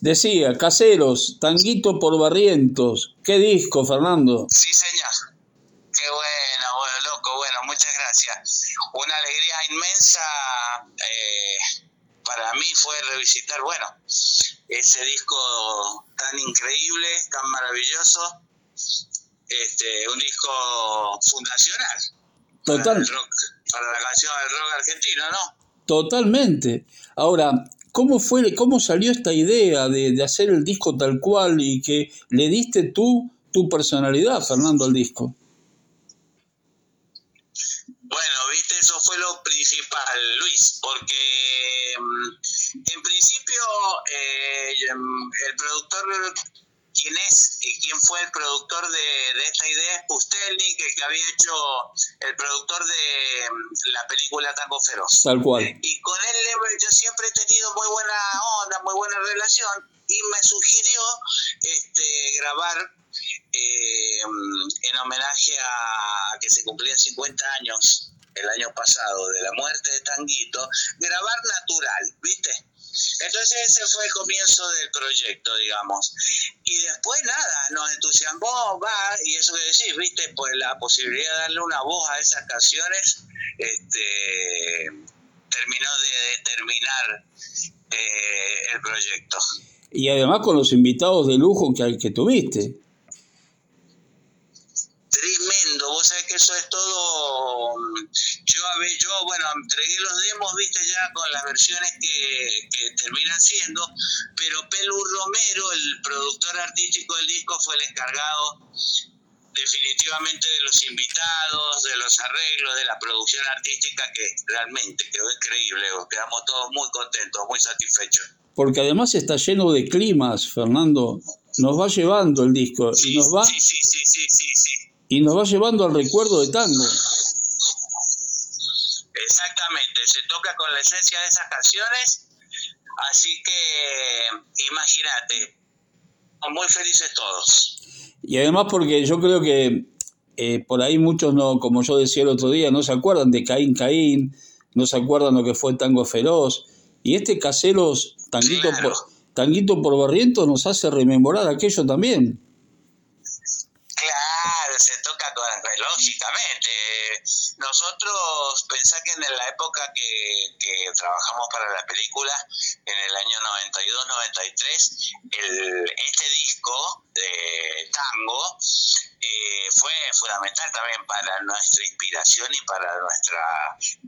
Decía, Caseros, Tanguito por Barrientos. ¿Qué disco, Fernando? Sí, señor. Qué bueno, bueno, loco, bueno, muchas gracias. Una alegría inmensa eh, para mí fue revisitar, bueno, ese disco tan increíble, tan maravilloso, este, un disco fundacional. Total. Para, el rock, para la canción del rock argentino, ¿no? Totalmente. Ahora, ¿cómo fue, cómo salió esta idea de, de, hacer el disco tal cual y que le diste tú tu personalidad, Fernando, al disco? Bueno, viste, eso fue lo principal, Luis, porque en principio eh, el productor quién es y quién fue el productor de, de esta idea es Pustelnik, el que había hecho el productor de la película Tango Feroz. Tal cual. Y con él yo siempre he tenido muy buena onda, muy buena relación y me sugirió este, grabar eh, en homenaje a que se cumplían 50 años el año pasado de la muerte de Tanguito, grabar natural, ¿viste? Entonces ese fue el comienzo del proyecto, digamos. Y después nada, nos entusiasmó, va, y eso que decís, viste, pues la posibilidad de darle una voz a esas canciones, este terminó de determinar eh, el proyecto. Y además con los invitados de lujo que, que tuviste. Tremendo, vos sabés que eso es todo. Yo, yo bueno, entregué los demos, viste, ya con las versiones que, que terminan siendo, pero Pelu Romero, el productor artístico del disco, fue el encargado definitivamente de los invitados, de los arreglos, de la producción artística que realmente quedó increíble, quedamos todos muy contentos, muy satisfechos. Porque además está lleno de climas, Fernando, nos va llevando el disco sí, y nos va sí, sí, sí, sí, sí, sí. Y nos va llevando al recuerdo de tango. Exactamente, se toca con la esencia de esas canciones, así que imagínate, muy felices todos. Y además porque yo creo que eh, por ahí muchos no, como yo decía el otro día, no se acuerdan de Caín Caín, no se acuerdan lo que fue Tango Feroz. Y este Caseros, Tanguito, Claro. por, Tanguito por Barrientos, nos hace rememorar aquello también. Se toca con, lógicamente. Nosotros, pensá que en la época que, que trabajamos para la película, en el año 92-93, el- este disco fue fundamental también para nuestra inspiración y para nuestra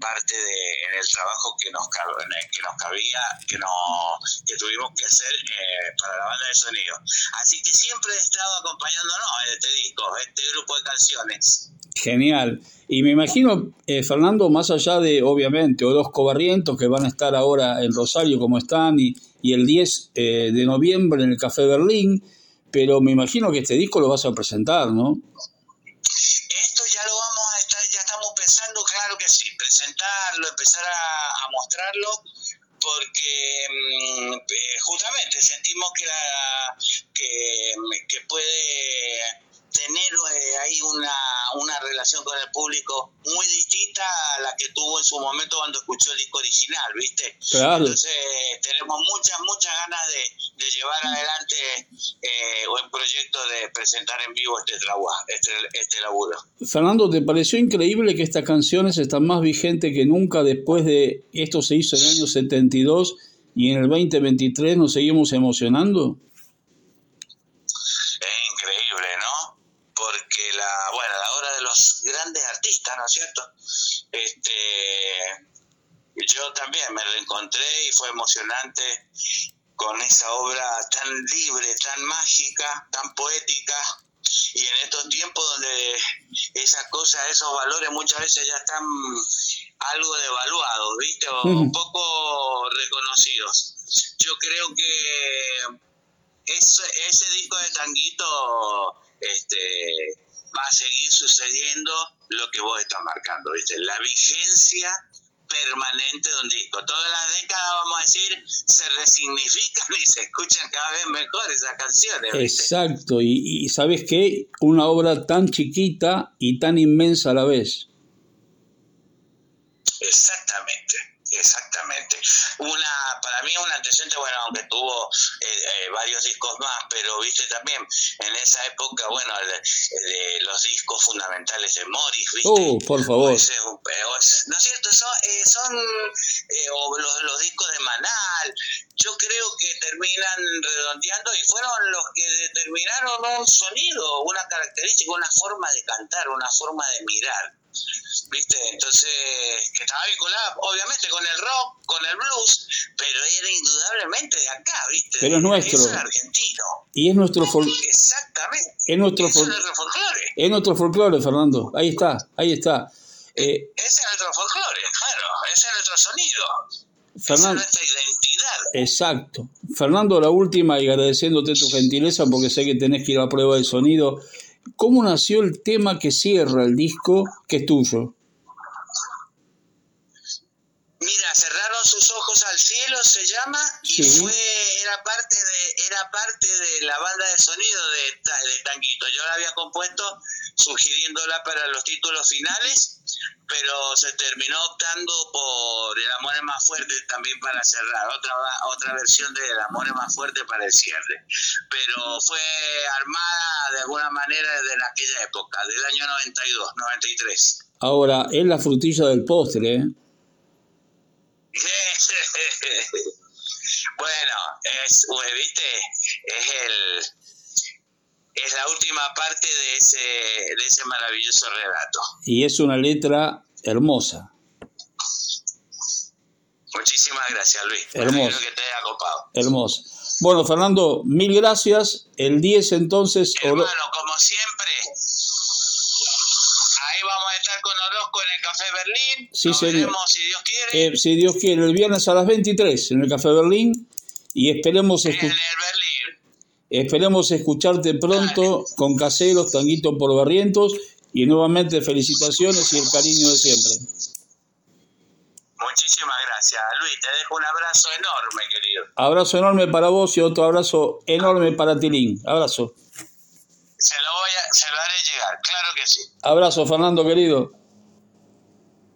parte de en el trabajo que nos que nos cabía que nos que tuvimos que hacer eh, para la banda de sonido así que siempre he estado acompañándonos en este disco este grupo de canciones Genial. Y me imagino, eh, Fernando, más allá de, obviamente, Orozco Barrientos, que van a estar ahora en Rosario como están, y, y el 10 eh, de noviembre en el Café Berlín, pero me imagino que este disco lo vas a presentar, ¿no? Esto ya lo vamos a estar, ya estamos pensando, claro que sí, presentarlo, empezar a, a mostrarlo, porque mm, eh, justamente sentimos que, la, que, que puede tener eh, ahí una, una relación con el público muy distinta a la que tuvo en su momento cuando escuchó el disco original, ¿viste? Claro. Entonces tenemos muchas, muchas ganas de, de llevar adelante eh, un proyecto de presentar en vivo este, trabua- este, este laburo. Fernando, ¿te pareció increíble que estas canciones están más vigentes que nunca después de esto se hizo en el año 72 y en el 2023 nos seguimos emocionando? Es increíble, ¿no? Porque la, bueno, grandes artistas, ¿no es cierto? Este, yo también me reencontré y fue emocionante con esa obra tan libre, tan mágica, tan poética, y en estos tiempos donde esas cosas, esos valores muchas veces ya están algo devaluados, ¿viste? O poco reconocidos. Yo creo que ese, ese disco de Tanguito este, va a seguir sucediendo lo que vos estás marcando, ¿viste? La vigencia permanente de un disco. Todas las décadas, vamos a decir, se resignifican y se escuchan cada vez mejor esas canciones, ¿viste? Exacto, y, y ¿sabes qué? Una obra tan chiquita y tan inmensa a la vez. Exactamente, Exactamente. Una, para mí un antecedente, bueno, aunque tuvo eh, eh, varios discos más, pero viste también en esa época, bueno, de, los discos fundamentales de Morris, viste. Oh, por favor. ¿No es cierto? Son, eh, son o los, los discos de Manal, yo creo que terminan redondeando y fueron los que determinaron un sonido, una característica, una forma de cantar, una forma de mirar. ¿viste? Entonces, que estaba vinculada obviamente con el rock, con el blues, pero era indudablemente de acá, ¿viste? Pero es nuestro. Es argentino. Y es nuestro folclore. Exactamente. Es nuestro, es nuestro folclore. Es nuestro folclore, Fernando. Ahí está, ahí está. Eh, ese es nuestro folclore, claro. Ese es nuestro sonido. Fernando, Esa es nuestra identidad. Exacto. Fernando, la última y agradeciéndote tu gentileza porque sé que tenés que ir a prueba de sonido. ¿Cómo nació el tema que cierra el disco que es tuyo? Mira, cerraron sus ojos al cielo se llama y fue era parte de era parte de la banda de sonido de, de Tanguito. Yo la había compuesto sugiriéndola para los títulos finales, pero se terminó optando por El amor es más fuerte también para cerrar, otra otra versión de El amor es más fuerte para el cierre. Pero fue armada de alguna manera desde aquella época, del año 92, 93. Ahora, es la frutilla del postre, ¿eh? bueno, es, viste, es el es la última parte de ese de ese maravilloso relato. Y es una letra hermosa. Muchísimas gracias, Luis. Hermoso. que te haya copado. Hermoso. Bueno, Fernando, mil gracias. El 10 entonces... Hermano, como siempre, vamos a estar con Orozco en el Café Berlín. Sí, Nos Veremos, si Dios quiere. Eh, si Dios quiere, el viernes a las 23 en el Café Berlín. Y esperemos, esperemos escucharte pronto con Caseros, Tanguito por Barrientos. Y nuevamente felicitaciones y el cariño de siempre. Muchísimas gracias, Luis. Te dejo un abrazo enorme, querido. Abrazo enorme para vos y otro abrazo enorme para Tilín. Abrazo. Se lo, voy a, se lo haré llegar, claro que sí. Abrazo, Fernando, querido.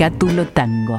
Cátulo Tango.